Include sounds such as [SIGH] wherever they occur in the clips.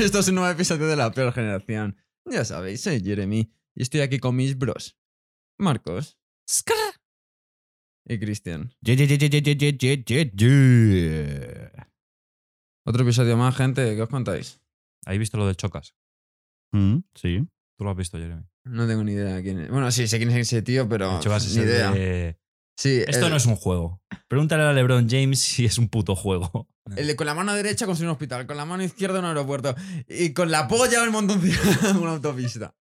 [LAUGHS] Esto es un nuevo episodio de La Peor Generación. Ya sabéis, soy Jeremy y estoy aquí con mis bros. Marcos. Skr. Y Cristian. Otro episodio más, gente. ¿Qué os contáis? ¿Habéis visto lo del Chocas? Mm, sí. Tú lo has visto, Jeremy. No tengo ni idea de quién es. Bueno, sí, sé quién es ese tío, pero. Chocas ni Sí, Esto el, no es un juego. Pregúntale a LeBron James si es un puto juego. el con la mano derecha construir un hospital, con la mano izquierda un aeropuerto y con la polla el montón de [LAUGHS] una autopista.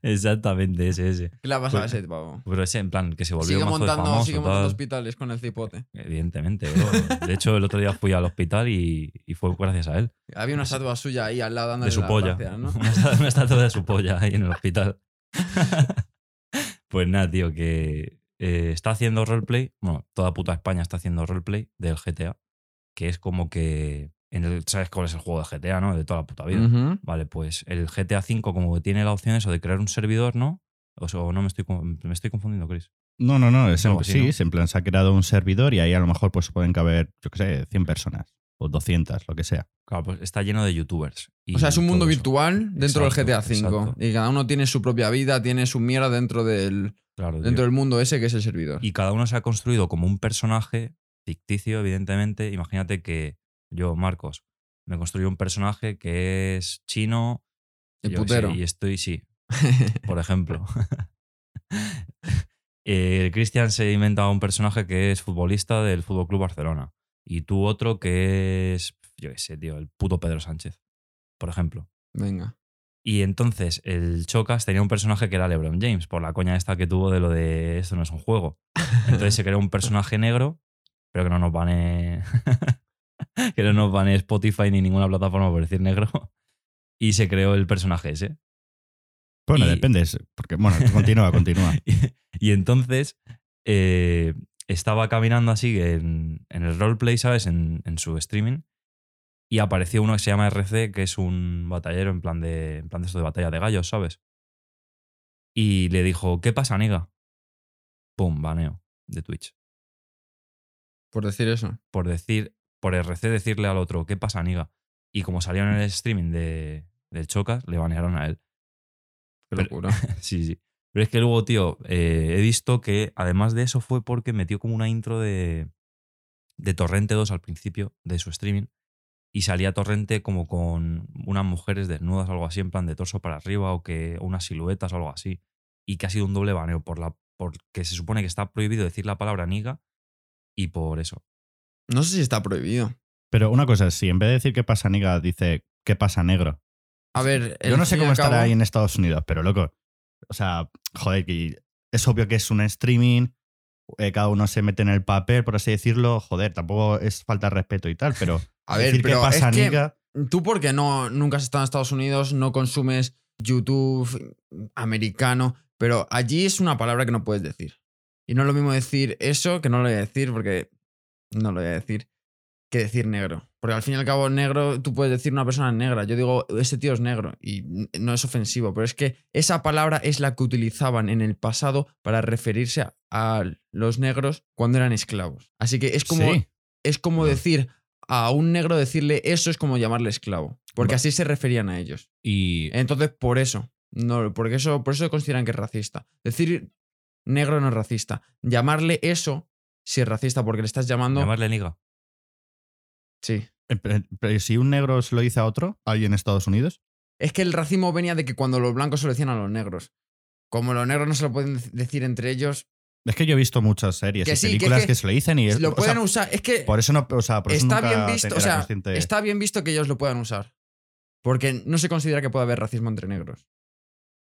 Exactamente, ese, ese. ¿Qué le ha pasado a Pues- ese pavo? Pero ese, en plan, que se volvió Sigue mazo de montando, famoso, sigue montando tal. hospitales con el cipote. Evidentemente, bro. De hecho, el otro día fui al hospital y, y fue gracias a él. Había una estatua suya ahí al lado dándole De su las polla. ¿no? [LAUGHS] Una estatua de su polla ahí en el hospital. [LAUGHS] pues nada, tío, que eh, está haciendo roleplay. Bueno, toda puta España está haciendo roleplay del GTA. Que es como que. En el, ¿Sabes cuál es el juego de GTA, no? De toda la puta vida. Vale, pues el GTA V como que tiene la opción eso de crear un servidor, ¿no? O sea, o no me estoy, me estoy confundiendo, Chris. No, no, no. Es en- Algo así, sí, ¿no? es en plan, se ha creado un servidor y ahí a lo mejor pues pueden caber, yo qué sé, 100 personas o 200, lo que sea. Claro, pues está lleno de youtubers. y O sea, es un mundo eso. virtual dentro Exacto, del GTA V. exacto. Y cada uno tiene su propia vida, tiene su mierda dentro del, Claro, tío. dentro del mundo ese que es el servidor. Y cada uno se ha construido como un personaje ficticio, evidentemente. Imagínate que yo, Marcos, me construyo un personaje que es chino. El sé, y estoy, sí, [LAUGHS] por ejemplo. [LAUGHS] Eh, Cristian se inventa un personaje que es futbolista del Fútbol Club Barcelona. Y tú otro que es, yo qué sé, tío, el puto Pedro Sánchez, por ejemplo. Venga. Y entonces el Chocas tenía un personaje que era LeBron James, por la coña esta que tuvo de lo de esto no es un juego. Entonces se creó un personaje negro, pero que no nos bane. [LAUGHS] que no nos bane Spotify ni ninguna plataforma por decir negro. Y se creó el personaje ese. Bueno, Y- depende, porque bueno, continúa, continúa. [LAUGHS] Y, y entonces eh, estaba caminando así en, en el roleplay, ¿sabes? En, en su streaming. Y apareció uno que se llama RC, que es un batallero en plan de, en plan de esto de batalla de gallos, ¿sabes? Y le dijo, ¿qué pasa, niga? Pum, baneo de Twitch. Por decir eso. Por decir, por RC decirle al otro, ¿qué pasa, niga? Y como salió en el streaming de, del Chocas, le banearon a él. Qué Pero- locura. [LAUGHS] Sí, sí. Pero es que luego, tío, eh, he visto que además de eso fue porque metió como una intro de, de Torrente 2 al principio de su streaming y salía Torrente como con unas mujeres desnudas o algo así, en plan de torso para arriba o, que, o unas siluetas o algo así. Y que ha sido un doble baneo por la, porque se supone que está prohibido decir la palabra niga y por eso. No sé si está prohibido. Pero una cosa, si en vez de decir qué pasa niga, dice qué pasa negro. A ver, Yo no sé cómo estará cabo- ahí en Estados Unidos, pero loco. O sea, joder, que es obvio que es un streaming, eh, cada uno se mete en el papel, por así decirlo. Joder, tampoco es falta de respeto y tal, pero [LAUGHS] A ver, decir pero qué pasa es que niga. tú porque no, nunca has estado en Estados Unidos, no consumes YouTube americano, pero allí es una palabra que no puedes decir. Y no es lo mismo decir eso, que no lo voy a decir porque no lo voy a decir, que decir negro. Porque al fin y al cabo, negro, tú puedes decir una persona negra. Yo digo, ese tío es negro y no es ofensivo, pero es que esa palabra es la que utilizaban en el pasado para referirse a, a los negros cuando eran esclavos. Así que es como, Sí. es como decir a un negro decirle eso es como llamarle esclavo. Porque Va. así se referían a ellos. Y Entonces, por eso. No, porque eso, por eso consideran que es racista. Decir negro no es racista. Llamarle eso sí es racista porque le estás llamando. Llamarle niga. Sí. eh, pero- pero si un negro se lo dice a otro, ahí en Estados Unidos, Es que el racismo venía de que cuando los blancos se lo decían a los negros. Como los negros no se lo pueden dec- decir entre ellos, es que yo he visto muchas series Que y sí, que es películas que, que se lo dicen y es- lo o sea, pueden usar. Es que por eso no, o sea, por eso está nunca bien visto. O sea, consciente. está bien visto que ellos lo puedan usar. Porque no se considera que pueda haber racismo entre negros.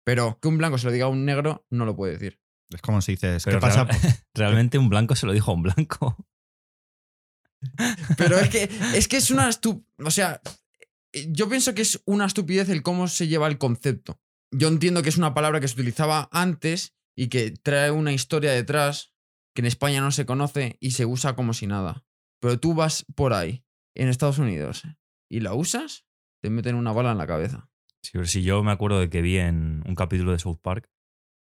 Pero que un blanco se lo diga a un negro, no lo puede decir. Es como si dices, Pero ¿qué pasa? real- [LAUGHS] realmente un blanco se lo dijo a un blanco. [LAUGHS] Pero es que es, que es una estu- O sea, yo pienso que es una estupidez el cómo se lleva el concepto. Yo entiendo que es una palabra que se utilizaba antes y que trae una historia detrás que en España no se conoce y se usa como si nada. Pero tú vas por ahí, en Estados Unidos, y la usas, te meten una bala en la cabeza. Sí, pero si yo me acuerdo de que vi en un capítulo de South Park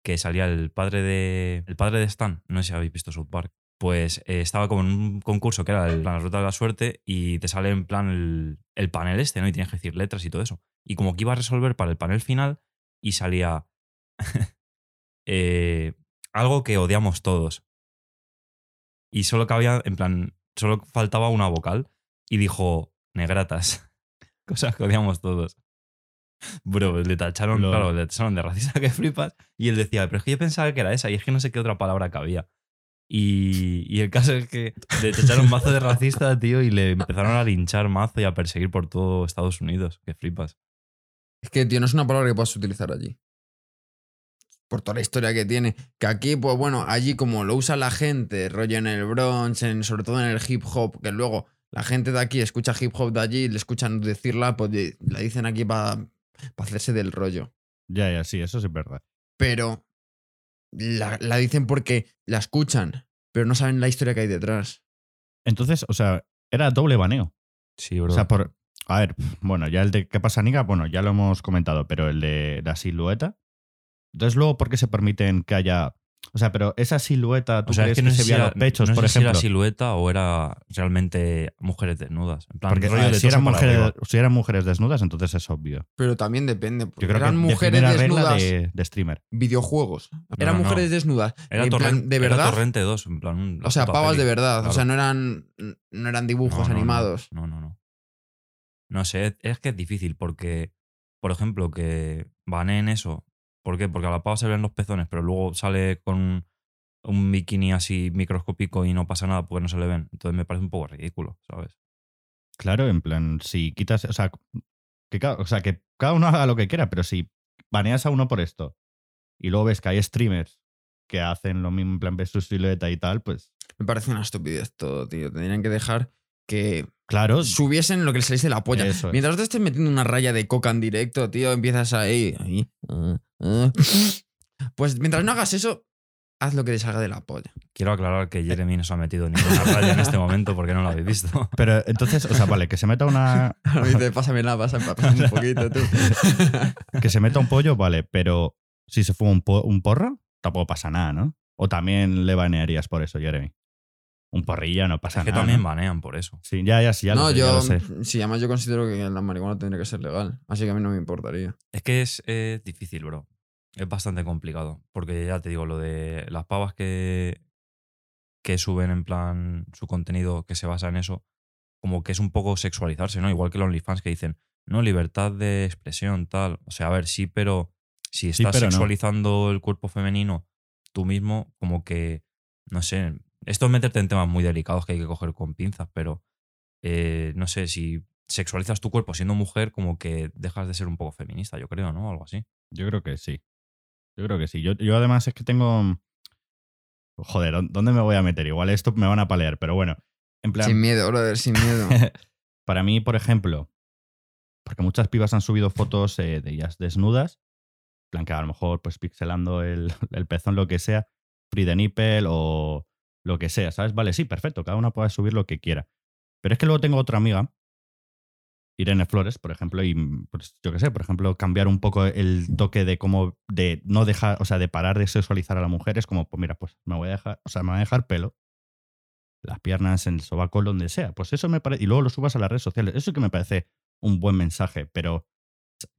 que salía el padre de el padre de Stan, no sé si habéis visto South Park, pues eh, estaba como en un concurso que era el, la ruta de la suerte y te sale en plan el, el panel este, ¿no? Y tienes que decir letras y todo eso. Y como que iba a resolver para el panel final y salía eh, algo que odiamos todos. Y solo cabía, en plan, solo faltaba una vocal y dijo negratas. [LAUGHS] Cosas que odiamos todos. Bro, le tacharon, Lo- claro, le tacharon de racista [LAUGHS] que flipas. Y él decía, pero es que yo pensaba que era esa y es que no sé qué otra palabra cabía. Y, y el caso es que le tacharon [LAUGHS] mazo de racista, tío, y le empezaron a linchar mazo y a perseguir por todo Estados Unidos. Que flipas. Es que, tío, no es una palabra que puedas utilizar allí. Por toda la historia que tiene. Que aquí, pues bueno, allí como lo usa la gente, rollo en el Bronx, en, sobre todo en el hip hop, que luego la gente de aquí escucha hip hop de allí, le escuchan decirla, pues la dicen aquí para hacerse del rollo. Ya, ya, sí, eso sí es verdad. Pero la, la dicen porque la escuchan, pero no saben la historia que hay detrás. Entonces, o sea, era doble baneo. Sí, bro. O sea, por. A ver, bueno, ya el de ¿Qué pasa, Niga? Bueno, ya lo hemos comentado, pero el de la silueta. Entonces, luego, ¿por qué se permiten que haya. O sea, pero esa silueta, ¿tú o sea, crees es que no se era- los pechos, no por sé si era silueta o era realmente mujeres desnudas. En plan, Porque rollo a ver, de si, eran mujeres, si eran mujeres desnudas, entonces es obvio. Pero también depende. Porque Yo creo eran que mujeres desnudas. de, de streamer. Videojuegos. Eran no, no. mujeres desnudas. Era, en plan, de era verdad. Torrente 2, en plan. un- la o sea, pavas peli. de verdad. O sea, no eran, no eran dibujos animados. No, no, no. No sé, es que es difícil porque, por ejemplo, que baneen eso. ¿Por qué? Porque a la pava se le ven los pezones, pero luego sale con un bikini así microscópico y no pasa nada porque no se le ven. Entonces me parece un poco ridículo, ¿sabes? Claro, en plan, si quitas. O sea, que, ca- o sea, que cada uno haga lo que quiera, pero si baneas a uno por esto y luego ves que hay streamers que hacen lo mismo, en plan, ves su silueta y tal, pues. Me parece una estupidez todo, tío. Tendrían que dejar que Claro, subiesen lo que les salise de la polla. Eso es. Mientras te estés metiendo una raya de coca en directo, tío, empiezas ahí. ahí ah, ah. Pues mientras no hagas eso, haz lo que te salga de la polla. Quiero aclarar que Jeremy no se ha metido ninguna raya en este momento porque no lo habéis visto. pero entonces, o sea, vale, que se meta una. Dice, pásamela, pásame, pásame un poquito, tú. [LAUGHS] Que se meta un pollo, vale, pero si se fuma un, po- un porro, tampoco pasa nada, ¿no? O también le banearías por eso, Jeremy. Un porrillo no pasa Es que nada. también ¿no? banean por eso. Sí, ya, ya, sí, ya lo no, ya yo. lo sé. Sí, además yo considero que la marihuana tendría que ser legal. Así que a mí no me importaría. Es que es eh, difícil, bro. Es bastante complicado. Porque ya te digo, lo de las pavas que, que suben en plan su contenido que se basa en eso, como que es un poco sexualizarse, ¿no? Igual que los OnlyFans que dicen, no, libertad de expresión, tal. O sea, a ver, sí, pero si Sí, estás no. sexualizando el cuerpo femenino tú mismo, como que, no sé, esto es meterte en temas muy delicados que hay que coger con pinzas, pero eh, no sé, si sexualizas tu cuerpo siendo mujer, como que dejas de ser un poco feminista, yo creo, ¿no? Algo así. Yo creo que sí. Yo creo que sí. Yo, yo además es que tengo. Joder, ¿dó- ¿dónde me voy a meter? Igual esto me van a palear, pero bueno. En plan, Sin miedo, brother, sin miedo. [LAUGHS] para mí, por ejemplo, porque muchas pibas han subido fotos eh, de ellas desnudas, en plan que a lo mejor pues pixelando el, el pezón, lo que sea, free the nipple o lo que sea, ¿sabes? Vale, sí, perfecto, cada una puede subir lo que quiera. Pero es que luego tengo otra amiga, Irene Flores, por ejemplo, y pues, yo qué sé, por ejemplo, cambiar un poco el toque de cómo, de no dejar, o sea, de parar de sexualizar a la mujer, es como, pues mira, pues me voy a dejar, o sea, me voy a dejar pelo, las piernas, en el sobaco, donde sea. Pues eso me parece, y luego lo subas a las redes sociales. Eso que me parece un buen mensaje, pero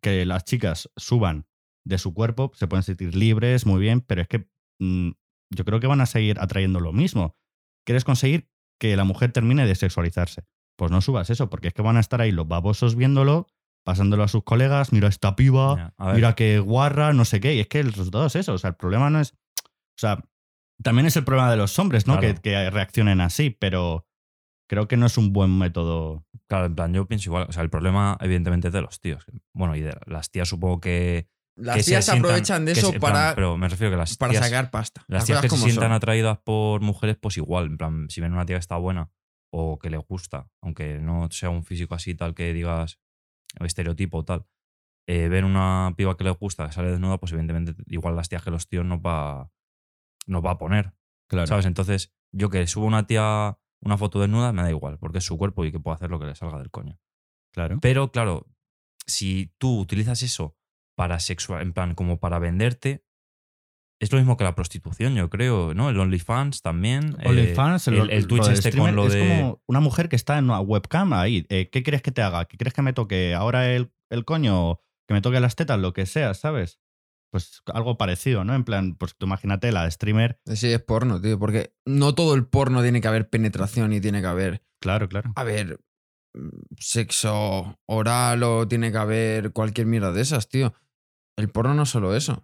que las chicas suban de su cuerpo, se pueden sentir libres, muy bien, pero es que mm, yo creo que van a seguir atrayendo lo mismo. ¿Quieres conseguir que la mujer termine de sexualizarse? Pues no subas eso, porque es que van a estar ahí los babosos viéndolo, pasándolo a sus colegas, mira esta piba, mira qué guarra, no sé qué. Y es que el resultado es eso. O sea, el problema no es. O sea, también es el problema de los hombres, ¿no? Claro. Que, que reaccionen así, pero creo que no es un buen método. Claro, en plan, yo pienso igual. O sea, el problema, evidentemente, es de los tíos. Bueno, y de las tías, supongo que. Las tías se aprovechan de eso se- en plan, para, pero me refiero que las para tías, sacar pasta. las Las tías que se sientan son. atraídas por mujeres, pues igual. En plan, si ven una tía que está buena o que les gusta, aunque no sea un físico así tal que digas estereotipo o tal, eh, ven una piba que les gusta, que sale desnuda, pues evidentemente igual las tías que los tíos nos va, nos va a poner. Claro. ¿Sabes? Entonces, yo que subo una tía una foto desnuda, me da igual, porque es su cuerpo y que puedo hacer lo que le salga del coño. Claro. Pero claro, si tú utilizas eso para sexual, en plan, como para venderte, es lo mismo que la prostitución, yo creo, ¿no? El OnlyFans también. eh, OnlyFans, el, el Twitch este con lo es de. como una mujer que está en una webcam ahí. Eh, ¿Qué quieres que te haga? ¿Qué quieres que me toque? ¿Ahora el, el coño? ¿Que me toque las tetas? Lo que sea, ¿sabes? Pues algo parecido, ¿no? En plan, pues tú imagínate la de streamer. Sí, es porno, tío, porque no todo el porno tiene que haber penetración y tiene que haber, Claro, claro. a ver, mm, sexo oral o tiene que haber cualquier mierda de esas, tío. El porno no es solo eso.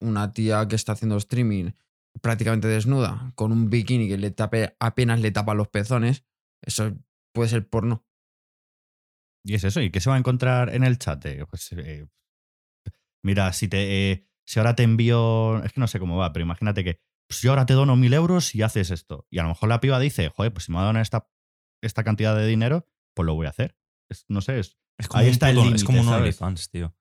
Una tía que está haciendo streaming prácticamente desnuda, con un bikini que le tape, apenas le tapa los pezones, eso puede ser porno. Y es eso. ¿Y qué se va a encontrar en el chat? Eh, Pues, eh, mira, si te. eh, si ahora te envío. Es que no sé cómo va, pero imagínate que. Pues yo ahora te dono mil euros y haces esto. Y a lo mejor la piba dice, joder, pues si me dan esta, esta cantidad de dinero, pues lo voy a hacer. Es- no sé, es, Es como Ahí un está el límite, Es como un tío.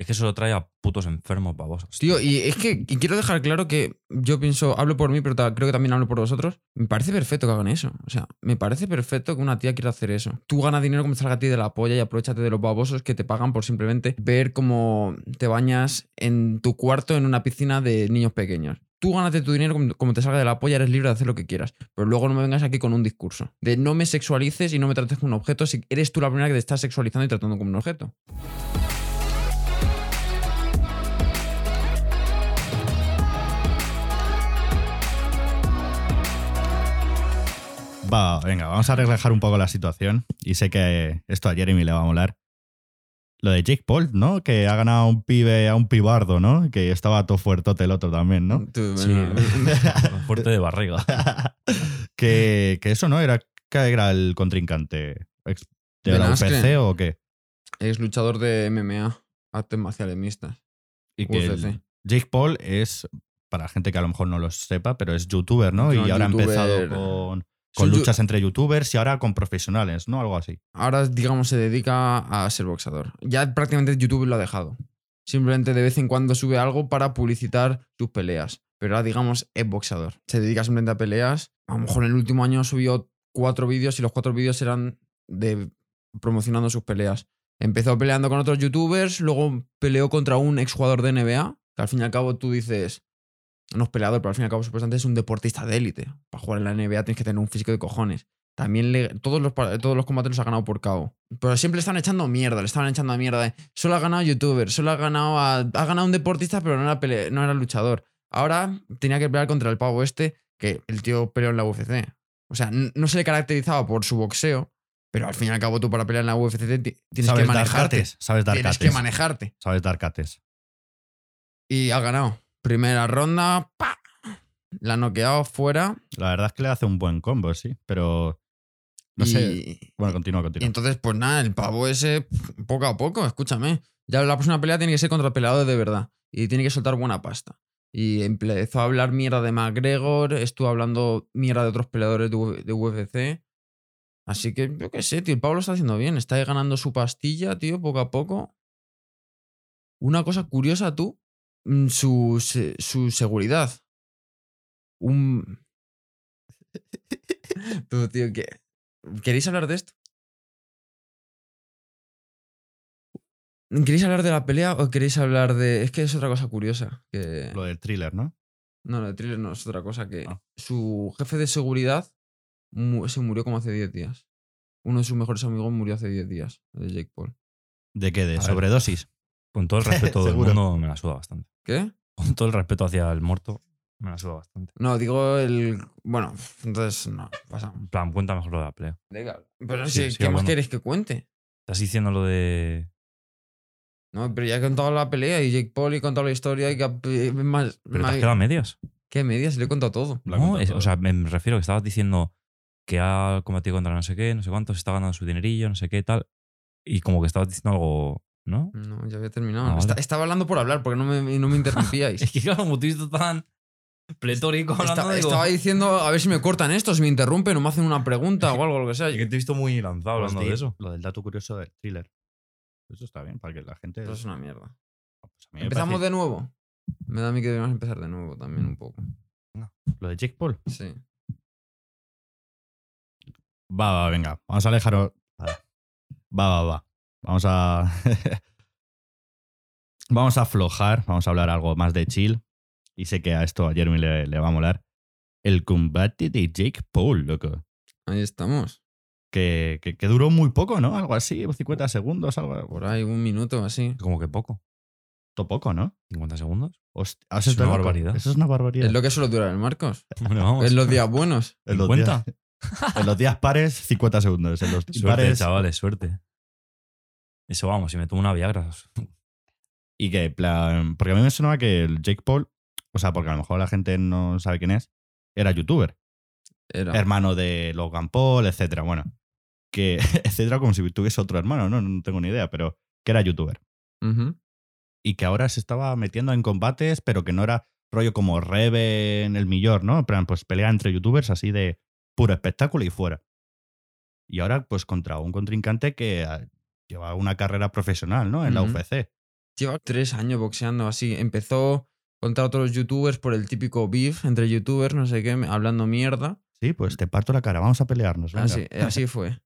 Es que eso lo trae a putos enfermos babosos. Tío, y es que quiero dejar claro que yo pienso, hablo por mí, pero creo que también hablo por vosotros. Me parece perfecto que hagan eso. O sea, me parece perfecto que una tía quiera hacer eso. Tú ganas dinero como salga a ti de la polla y aprovechate de los babosos que te pagan por simplemente ver cómo te bañas en tu cuarto en una piscina de niños pequeños. Tú gánate tu dinero como te salga de la polla, eres libre de hacer lo que quieras. Pero luego no me vengas aquí con un discurso de no me sexualices y no me trates como un objeto si eres tú la primera que te estás sexualizando y tratando como un objeto. Va, venga, vamos a relajar un poco la situación. Y sé que esto a Jeremy le va a molar. Lo de Jake Paul, ¿no? Que ha ganado a un pibe, a un pibardo, ¿no? Que estaba todo fuertote el otro también, ¿no? Tú, Sí, [LAUGHS] fuerte de barriga. [LAUGHS] que, que eso, ¿no? Era, que era el contrincante. Ex- ¿De la. UFC o qué? es luchador de MMA, artes marciales mixtas. Y que el-. Jake Paul es, para gente que a lo mejor no lo sepa, pero es youtuber, ¿no? No, y ahora youtuber. ha empezado con, con luchas entre youtubers y ahora con profesionales, ¿no? Algo así. Ahora, digamos, se dedica a ser boxador. Ya prácticamente YouTube lo ha dejado. Simplemente de vez en cuando sube algo para publicitar sus peleas. Pero ahora, digamos, es boxador. Se dedica simplemente a peleas. A lo mejor en el último año subió cuatro vídeos y los cuatro vídeos eran de promocionando sus peleas. Empezó peleando con otros youtubers, luego peleó contra un exjugador de NBA, que al fin y al cabo tú dices, no es peleador, pero al fin y al cabo supuestamente es un deportista de élite. Para jugar en la NBA tienes que tener un físico de cojones. También le- todos, los, todos los combates los ha ganado por KO. Pero siempre le están echando mierda, le estaban echando mierda. de, solo ha ganado youtuber, solo ha ganado a- ha ganado un deportista, pero no era, pele- no era luchador. Ahora tenía que pelear contra el pavo este, que el tío peleó en la UFC. O sea, no se le caracterizaba por su boxeo, pero al fin y al cabo tú para pelear en la UFC ti- tienes que sabes dar manejarte. cates, sabes dar Tienes cates. que manejarte. sabes dar cates. Y ha ganado. Primera ronda, ¡pa! La noqueado fuera. La verdad es que le hace un buen combo, sí, pero no y, sé. Bueno, continúa, y continúa. entonces, pues nada, el pavo ese, poco a poco, escúchame. Ya la próxima pelea tiene que ser contra el peleador de verdad. Y tiene que soltar buena pasta. Y empezó a hablar mierda de McGregor, estuvo hablando mierda de otros peleadores de, UFC. Así que, yo qué sé, tío, el Pablo está haciendo bien. Está ahí ganando su pastilla, tío, poco a poco. Una cosa curiosa, tú, su, se- su seguridad. Un... [LAUGHS] tú, tío, ¿qué? ¿queréis hablar de esto? ¿Queréis hablar de la pelea o queréis hablar de...? Es que es otra cosa curiosa. Que... Lo del thriller, ¿no? No, lo de thriller no, es otra cosa que Ah. su jefe de seguridad mu- se murió como hace 10 días. Uno de sus mejores amigos murió hace 10 días, de Jake Paul. ¿De qué? ¿De sobredosis? Con todo el respeto [LAUGHS] del Seguro. mundo, me la suda bastante. ¿Qué? Con todo el respeto hacia el muerto, me la suda bastante. No, digo el... Bueno, entonces no, pasa. En plan, cuenta mejor lo de la pelea. Pero Sí, si, ¿qué más hablando. queréis que cuente? Estás diciendo lo de. No, pero ya he contado la pelea y Jake Paul y he contado la historia y que... eh, Más, Pero te más- has quedado a medias. ¿Qué medias? Le he contado todo. No, contado es- todo. o sea, me refiero que estabas diciendo que ha combatido contra no sé qué, no sé cuánto, se está ganando su dinerillo, no sé qué, tal. Y como que estabas diciendo algo, ¿no? No, ya había terminado. Ah, vale. Estaba hablando por hablar porque no me, no me [LAUGHS] interrumpíais. Es que claro, como tú tan pletórico hablando, Esta- digo, estaba diciendo a ver si me cortan esto, si me interrumpen o me hacen una pregunta o algo, lo que sea. es que te he visto muy lanzado Pues hablando de eso. Lo del dato curioso del thriller. Eso está bien, para que la gente. Esto es una mierda. Pues a mí me ¿Empezamos parece- de nuevo? Me da a mí que debemos empezar de nuevo también un poco. Lo de Jake Paul. Sí. Va, va, venga. Vamos a alejar. Va, va, va. Vamos a. [LAUGHS] vamos a aflojar. Vamos a hablar algo más de chill. y sé que a esto a Jeremy le, le va a molar, el combate de Jake Paul, loco. Ahí estamos. Que, que, que duró muy poco, ¿no? Algo así, 50 segundos, algo Por ahí, un minuto así. Como que poco. todo poco, ¿no? ¿50 segundos? Es una loco. barbaridad. Eso es una barbaridad. Es lo que suele durar el Marcos. Bueno, vamos. Es los días buenos. en, los 50. días, en los días pares, 50 segundos. En los Suerte, impares, chavales, suerte. Eso vamos, si me tomo una Viagra. Y que, en plan, porque a mí me sonaba que el Jake Paul, o sea, porque a lo mejor la gente no sabe quién es, era youtuber, Era. hermano de Logan Paul, etcétera. Bueno, que, [LAUGHS] etcétera, como si tuviese otro hermano, ¿no? No tengo ni idea, pero que era youtuber. Y que ahora se estaba metiendo en combates, pero que no era rollo como Reven, el Millor, ¿no? En plan, pues pelea entre youtubers así de puro espectáculo y fuera. Y ahora, pues contra un contrincante que ah, lleva una carrera profesional, ¿no? En la. UFC. Lleva tres años boxeando así. Empezó contra otros youtubers por el típico beef entre youtubers, no sé qué, hablando mierda. Sí, pues te parto la cara, vamos a pelearnos. venga. Así, así fue.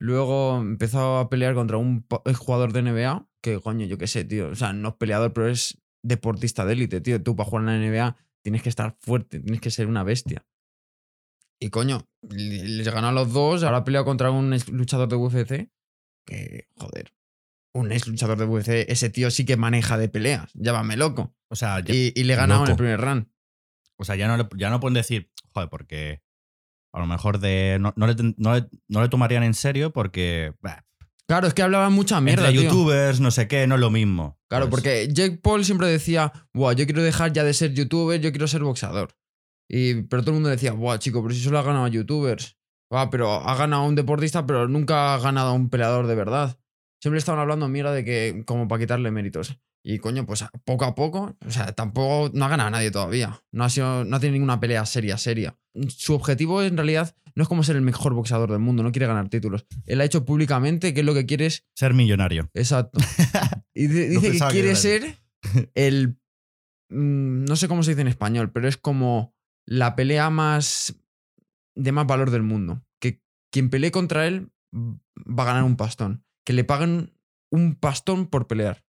Luego empezó a pelear contra un pa- jugador de NBA, que coño, yo qué sé, tío. O sea, no es peleador, pero es deportista de élite, tío. Tú para jugar en la NBA tienes que estar fuerte, tienes que ser una bestia. Y coño, le- les ganó a los dos. Ahora ha peleado contra un luchador de UFC. Que, joder, un ex luchador de UFC, ese tío sí que maneja de peleas. Llámame loco. O sea, Y, y le ganó en el primer round. o sea, ya no, le- ya no pueden decir, joder, porque a lo mejor de no, no le, no le- no le tomarían en serio porque bah, Claro, es que hablaban mucha mierda. entre tío. youtubers, no sé qué, no es lo mismo. Claro, Pues, porque Jake Paul siempre decía, Buah, yo quiero dejar ya de ser youtuber, yo quiero ser boxeador. Y, pero todo el mundo decía, Buah, chico, pero si solo ha ganado a youtubers. Buah, pero ha ganado un deportista, pero nunca ha ganado a un peleador de verdad. Siempre estaban hablando mierda de que, como para quitarle méritos. Y coño, pues poco a poco, o sea, tampoco, no ha ganado a nadie todavía. No ha, sido, no ha tenido ninguna pelea seria, seria. Su objetivo en realidad no es como ser el mejor boxeador del mundo, no quiere ganar títulos. Él ha hecho públicamente que lo que quiere es Ser millonario. Exacto. [LAUGHS] Y di- dice que quiere ser el. mm, No sé cómo se dice en español, pero es como la pelea más. De más valor del mundo. Que quien pelee contra él va a ganar un pastón. Que le paguen un pastón por pelear.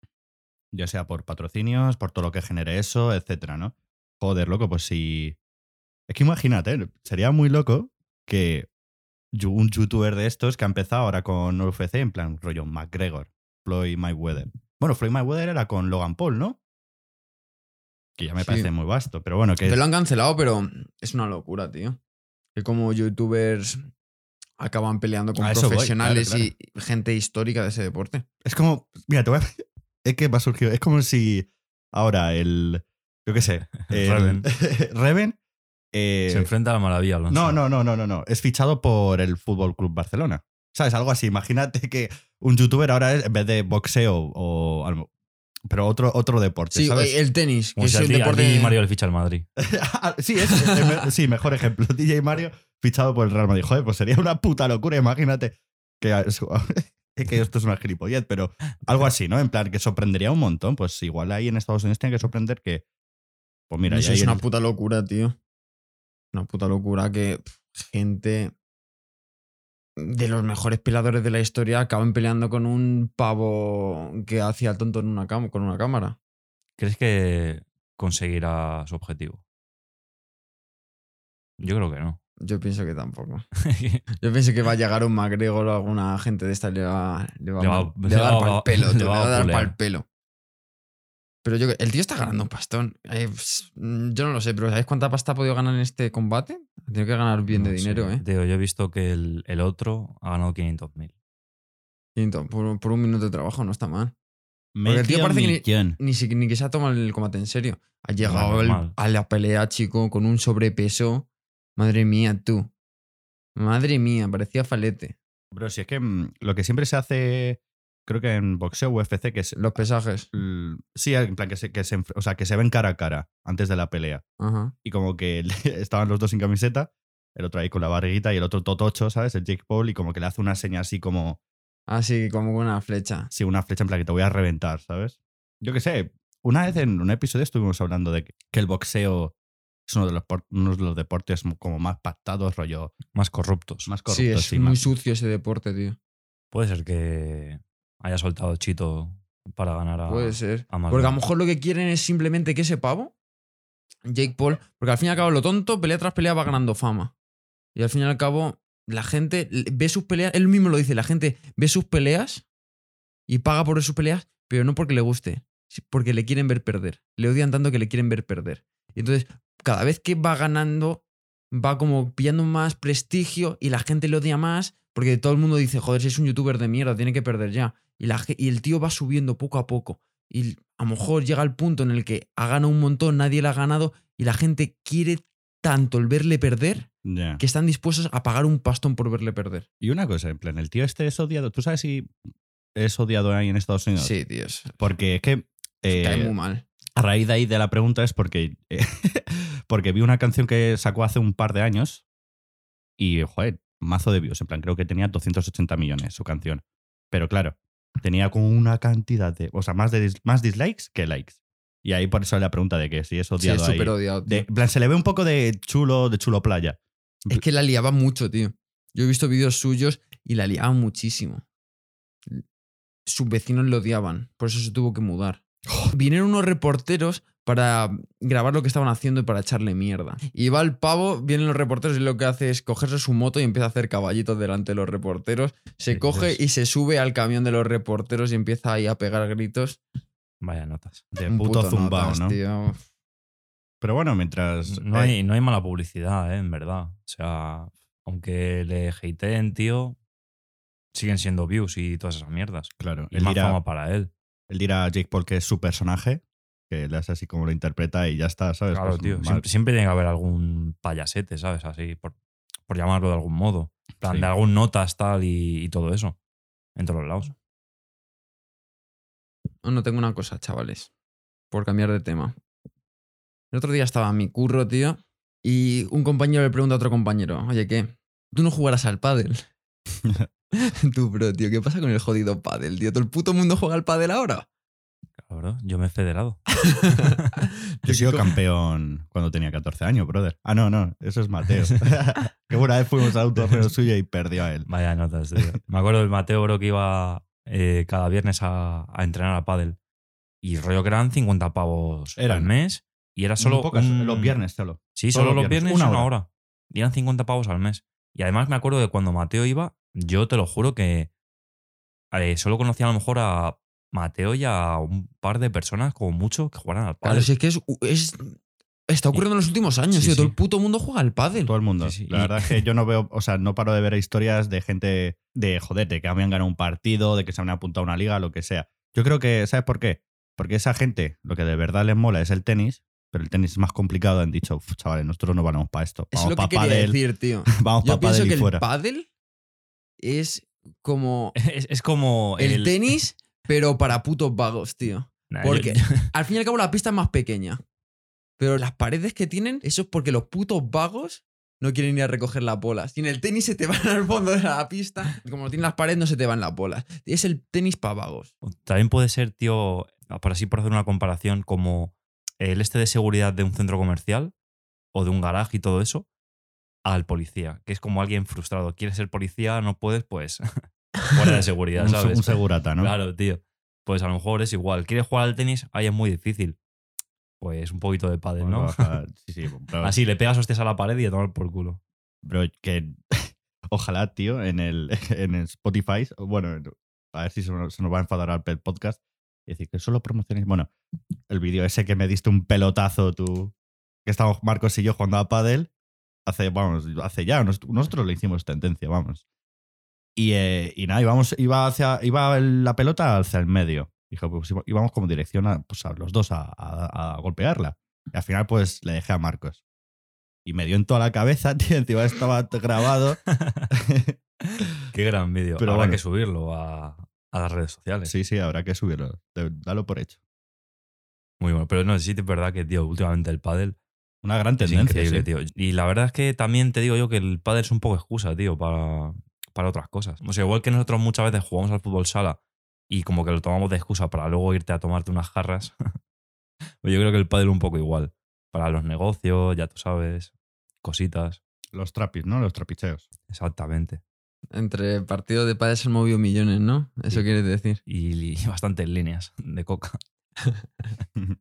Ya sea por patrocinios, por todo lo que genere eso, etcétera, ¿no? Joder, loco, pues si. Es que imagínate, sería muy loco que un youtuber de estos que ha empezado ahora con UFC, en plan rollo McGregor, Floyd Mayweather. Bueno, Floyd Mayweather era con Logan Paul, ¿no? Que ya me Sí. parece muy vasto, pero bueno, que Que lo han cancelado, pero es una locura, tío. Que como youtubers acaban peleando con A voy, profesionales claro, y gente histórica de ese deporte. es como. Mira, te voy a. Es que me ha surgido. Es como si ahora el. Yo qué sé. [LAUGHS] el- Reven. [LAUGHS] Reven. eh, Se enfrenta a la maravilla, Alonso. No, no, no, no, no, no. Es fichado por el Fútbol Club Barcelona. ¿Sabes? Algo así. Imagínate que un youtuber ahora es, en vez de boxeo o. Pero otro, otro deporte. Sí, ¿sabes? el tenis, Como es si un deporte. ti Mario le ficha al Madrid. [LAUGHS] sí, es, [LAUGHS] sí, mejor ejemplo. DJ Mario fichado por el Real Madrid. Joder, pues sería una puta locura. Imagínate que. [LAUGHS] Es que esto es una gilipollez, pero algo así, ¿no? En plan, que sorprendería un montón. Pues igual ahí en Estados Unidos tiene que sorprender que. Pues mira, ya es una el- puta locura, tío. Una puta locura que gente de los mejores peleadores de la historia acaban peleando con un pavo que hacía el tonto en una cam- con una cámara. ¿Crees que conseguirá su objetivo? Yo creo que no. Yo pienso que tampoco. [LAUGHS] Yo pienso que va a llegar un McGregor o alguna gente de esta le va, le va, Le va- a- [LAUGHS] le le va a dar pa'l pelo, le va a dar pa'l pelo. Pero yo, el tío está ganando un pastón. Eh, pss, mm, yo no lo sé, pero ¿sabéis cuánta pasta ha podido ganar en este combate? Tiene que ganar bien de No dinero, ¿eh? Tío, yo he visto que el, el otro ha ganado 500.000. Quinto, por, por un minuto de trabajo no está mal. Porque el tío parece que ni-. Ni, ni que se ha tomado el combate en serio. Ha llegado el- a la pelea, chico, con un sobrepeso. Madre mía, tú. Madre mía, parecía falete. Pero si es que mm, lo que siempre se hace, creo que en boxeo UFC, que es Los pesajes. l- sí, en plan que se, que se, enf- o sea, que se ven cara a cara antes de la pelea. Ajá. Y como que le- [LAUGHS] estaban los dos sin camiseta, el otro ahí con la barriguita y el otro totocho, ¿sabes? El Jake Paul, y como que le hace una seña así como, Así como con una flecha. sí, una flecha en plan que te voy a reventar, ¿sabes? Yo qué sé, una vez en un episodio estuvimos hablando de que, que el boxeo es uno de, los, por- uno de los deportes como más pactados, rollo, Más corruptos. más Sí, corruptos. es sí, muy más- sucio ese deporte, tío. Puede ser que haya soltado Chito para ganar a. Puede ser. a Porque a lo mejor lo que quieren es simplemente que ese pavo Jake Paul, porque al fin y al cabo lo tonto, pelea tras pelea va ganando fama. Y al fin y al cabo, la gente ve sus peleas, él mismo lo dice, la gente ve sus peleas y paga por sus peleas, pero no porque le guste, porque le quieren ver perder. Le odian tanto que le quieren ver perder. Y entonces, cada vez que va ganando, va como pillando más prestigio y la gente le odia más, porque todo el mundo dice, joder, si es un youtuber de mierda, tiene que perder ya. Y, la, y el tío va subiendo poco a poco. Y a lo mejor llega al punto en el que ha ganado un montón, nadie le ha ganado, y la gente quiere tanto el verle perder que están dispuestos a pagar un pastón por verle perder. Y una cosa, en plan, el tío este es odiado. ¿Tú sabes si es odiado ahí en Estados Unidos? Sí, tíos. Porque es que. eh, cae muy mal. a raíz de ahí de la pregunta es porque. eh, [LAUGHS] porque vi una canción que sacó hace un par de años y, joder, mazo de views. En plan, creo que tenía 280 millones su canción. Pero claro, tenía como una cantidad de. O sea, más, de, dis- más dislikes que likes. Y ahí por eso la pregunta de que si es Sí, odiado es ahí. súper odiado. tío. De- plan, se le ve un poco de chulo, de chulo playa. Es que la liaba mucho, tío. Yo he visto vídeos suyos y la liaba muchísimo. Sus vecinos le odiaban, por eso se tuvo que mudar. Vinieron unos reporteros para grabar lo que estaban haciendo y para echarle mierda. Y va el pavo, vienen los reporteros y lo que hace es cogerse su moto y empieza a hacer caballitos delante de los reporteros. Se ¿Qué coge y se sube al camión de los reporteros y empieza ahí a pegar gritos. Vaya notas. De Un puto, puto zumbao, notas, ¿no? tío. Pero bueno, mientras. No eh, hay, no hay mala publicidad, ¿eh? en verdad. O sea, aunque le hateen, tío, siguen siendo views y todas esas mierdas. Claro, Y él más dirá, fama para él. él dirá a Jake Paul que es su personaje, que le hace así como lo interpreta y ya está, ¿sabes? Claro, Pues, tío. mal- Siempre, siempre tiene que haber algún payasete, ¿sabes? Así, por, por llamarlo de algún modo. En plan, Sí. de algún notas, tal y, y todo eso. En todos los lados. No, no tengo una cosa, chavales. Por cambiar de tema. El otro día estaba en mi curro, tío, y un compañero le pregunta a otro compañero, oye, ¿qué? ¿Tú no jugarás al pádel? [LAUGHS] [LAUGHS] Tú, bro, tío, ¿qué pasa con el jodido pádel, tío? ¿Todo el puto mundo juega al pádel ahora? Yo me he federado. [LAUGHS] Yo he sido campeón cuando tenía 14 años, brother. Ah, no, no, eso es Mateo. [LAUGHS] [LAUGHS] que una vez fuimos a un torneo suyo y perdió a él. Vaya notas, tío. Me acuerdo del Mateo, bro, que iba eh, cada viernes a, a entrenar a pádel. Y rollo que eran 50 pavos Eran. al mes. Y era solo. Pocas, un- los viernes solo. Sí, Solo solo los viernes, viernes, una una, hora. hora. Y eran 50 pavos al mes. Y además me acuerdo de cuando Mateo iba, yo te lo juro que eh, solo conocía a lo mejor a Mateo y a un par de personas, como mucho, que jugaran al Claro, pádel. si es que es, es- está ocurriendo en los últimos años, Sí, tío. Todo sí. el puto mundo juega al pádel. Todo el mundo. Sí, sí, La y- verdad es que yo no veo, o sea, no paro de ver historias de gente de joder, de que habían ganado un partido, de que se habían apuntado a una liga, lo que sea. Yo creo que, ¿sabes por qué? Porque esa gente lo que de verdad les mola es el tenis, pero el tenis es más complicado. Han dicho, "Uf, chavales, nosotros no valemos para esto. Es Vamos lo que para quería pádel, decir, tío. [LAUGHS] vamos Yo para pienso pádel que y el pádel es como [LAUGHS] Es, es como. el, tenis, pero para putos vagos, tío. Nah, yo- Porque [LAUGHS] al fin y al cabo la pista es más pequeña. Pero las paredes que tienen, eso es porque los putos vagos no quieren ir a recoger las bolas. Y en el tenis se te [LAUGHS] van al fondo de la pista. Como no tienen las paredes, no se te van las bolas. Es el tenis para vagos. También puede ser, tío, por así por hacer una comparación, como el este de seguridad de un centro comercial o de un garaje y todo eso, al policía, que es como alguien frustrado. Quieres ser policía, no puedes, pues [LAUGHS] de seguridad, ¿sabes? un segurata, ¿no? Claro, tío. Pues a lo mejor es igual. ¿Quieres jugar al tenis? Ahí es muy difícil. Pues un poquito de pádel, Bueno, ¿no? [LAUGHS] sí, sí, pero- Así, le pegas hostias a la pared y a tomar por culo. Bro, que [LAUGHS] ojalá, tío, en el, [LAUGHS] en el Spotify, bueno, a ver si se nos, se nos va a enfadar al Podcast, y decir que solo promociones. Bueno, el vídeo ese que me diste un pelotazo tú, que estábamos Marcos y yo jugando a Paddle, hace, vamos, hace ya, nos- nosotros le hicimos tendencia, vamos. Y, eh, y nada, íbamos, iba, hacia, iba la pelota hacia el medio. Dijo, pues íbamos- como dirección a, pues, a los dos a, a- a golpearla. Y al final, pues le dejé a Marcos. Y me dio en toda la cabeza, [LAUGHS] tío. Encima estaba grabado. [LAUGHS] Qué gran vídeo. Pero Habrá bueno. que subirlo a, a las redes sociales. sí, sí, habrá que subirlo. Dalo por hecho. Muy bueno. Pero no, sí, es verdad que, tío, últimamente el pádel Una gran es tendencia. increíble, sí. tío. Y la verdad es que también te digo yo que el pádel es un poco excusa, tío, para, para otras cosas. O sea, igual que nosotros muchas veces jugamos al fútbol sala y como que lo tomamos de excusa para luego irte a tomarte unas jarras, [LAUGHS] pues yo creo que el pádel un poco igual. Para los negocios, ya tú sabes, cositas. Los trapis, ¿no? Los trapicheos. Exactamente. Entre partido de pádel se han movido millones, ¿no? Eso Sí. quiere decir. Y, y bastantes líneas de coca. [LAUGHS]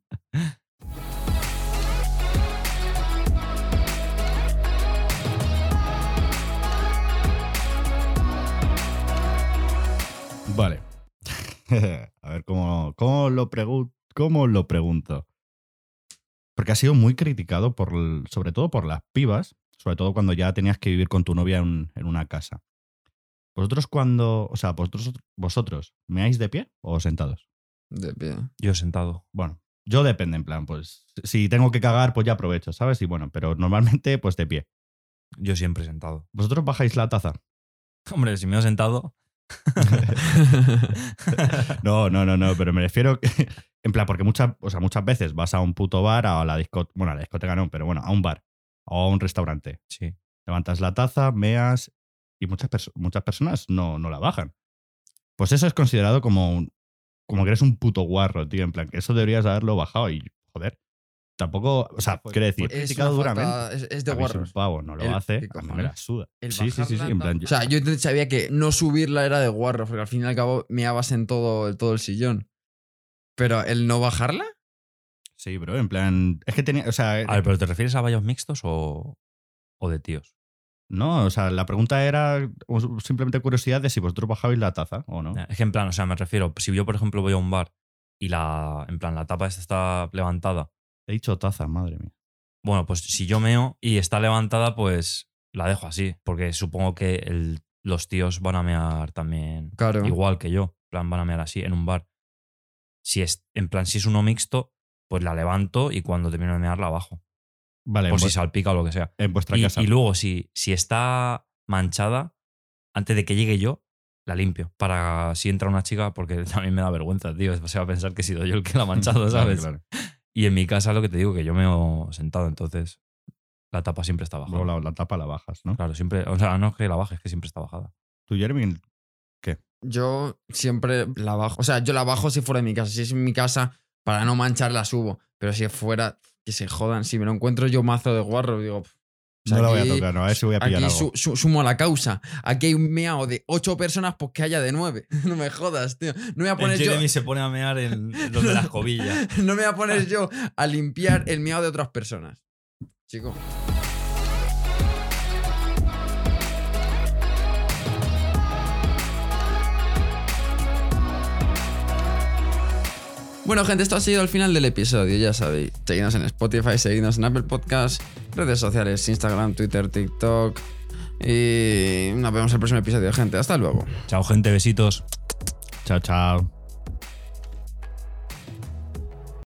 [LAUGHS] A ver cómo, cómo, lo pregun- cómo lo pregunto. Porque ha sido muy criticado, por, el- sobre todo por las pibas, sobre todo cuando ya tenías que vivir con tu novia en, en una casa. Vosotros cuando, o sea, vosotros, vosotros, ¿meáis de pie o sentados? De pie. Yo sentado. Bueno, yo depende, en plan, pues si tengo que cagar, pues ya aprovecho, ¿sabes? Y bueno, pero normalmente, pues de pie. Yo siempre sentado. ¿Vosotros bajáis la taza? Hombre, si me he sentado. [LAUGHS] No, no, no, no, pero me refiero que, en plan, porque muchas, o sea, muchas veces vas a un puto bar, a la discoteca, bueno, a la discoteca no, pero bueno, a un bar o a un restaurante. Sí. Levantas la taza, meas y muchas, perso- muchas personas no, no la bajan. Pues eso es considerado como, un- como que eres un puto guarro, tío, en plan, que eso deberías haberlo bajado y, joder, tampoco, o sea, quiere decir, Es, criticado una duramente. es, es de un guarros. pavo no lo El- hace, ¿qué a mí me la suda. Sí, sí, sí, sí, en plan, O sea, yo sabía que no subirla era de guarro, porque al fin y al cabo meabas en todo, todo el sillón. Pero el no bajarla, sí, bro, en plan, es que tenía, o sea, A ver, ¿pero te refieres a baños mixtos o, o de tíos? No, o sea, la pregunta era simplemente curiosidad de si vosotros bajabais la taza o no. Es que en plan, o sea, me refiero, si yo, por ejemplo, voy a un bar y la, en plan, la tapa esta está levantada, He dicho taza, madre mía. bueno, pues si yo meo y está levantada, pues la dejo así, porque supongo que el- los tíos van a mear también claro. igual que yo, en plan, van a mear así en un bar. Si es, en plan, si es uno mixto, pues la levanto y cuando termino de mear la bajo, Vale, por si salpica o lo que sea. en vuestra Y, casa. y luego, si, si está manchada, antes de que llegue yo, la limpio. Para si entra una chica, porque [LAUGHS] también me da vergüenza, tío. Se va a pensar que he sido yo el que la ha manchado, [LAUGHS] Claro, ¿sabes? claro. Y en mi casa lo que te digo, que yo me he sentado, entonces la tapa siempre está bajada. Luego la, la tapa la bajas, ¿no? Claro, siempre. O sea, no es que la baje, es que siempre está bajada. Tú, Jeremy, Yo siempre la bajo. O sea, yo la bajo si fuera de mi casa. Si es en mi casa, para no manchar la subo. Pero si es fuera, que se jodan. Si me lo encuentro yo mazo de guarro, digo. O sea, no la voy a tocar, no, a ver si voy a pillar Aquí algo. su- su- sumo a la causa. Aquí hay un meao de ocho personas, pues que haya de nueve. [LAUGHS] No me jodas, tío. No me voy a poner yo. se pone a mear en donde la [LAUGHS] escobilla. No me voy a poner yo a limpiar el meao de otras personas. Chico. Bueno, gente, esto ha sido el final del episodio, ya sabéis. Seguidnos en Spotify, seguidnos en Apple Podcasts, redes sociales, Instagram, Twitter, TikTok. Y nos vemos en el próximo episodio, gente. Hasta luego. Chao, gente, besitos. Chao, chao.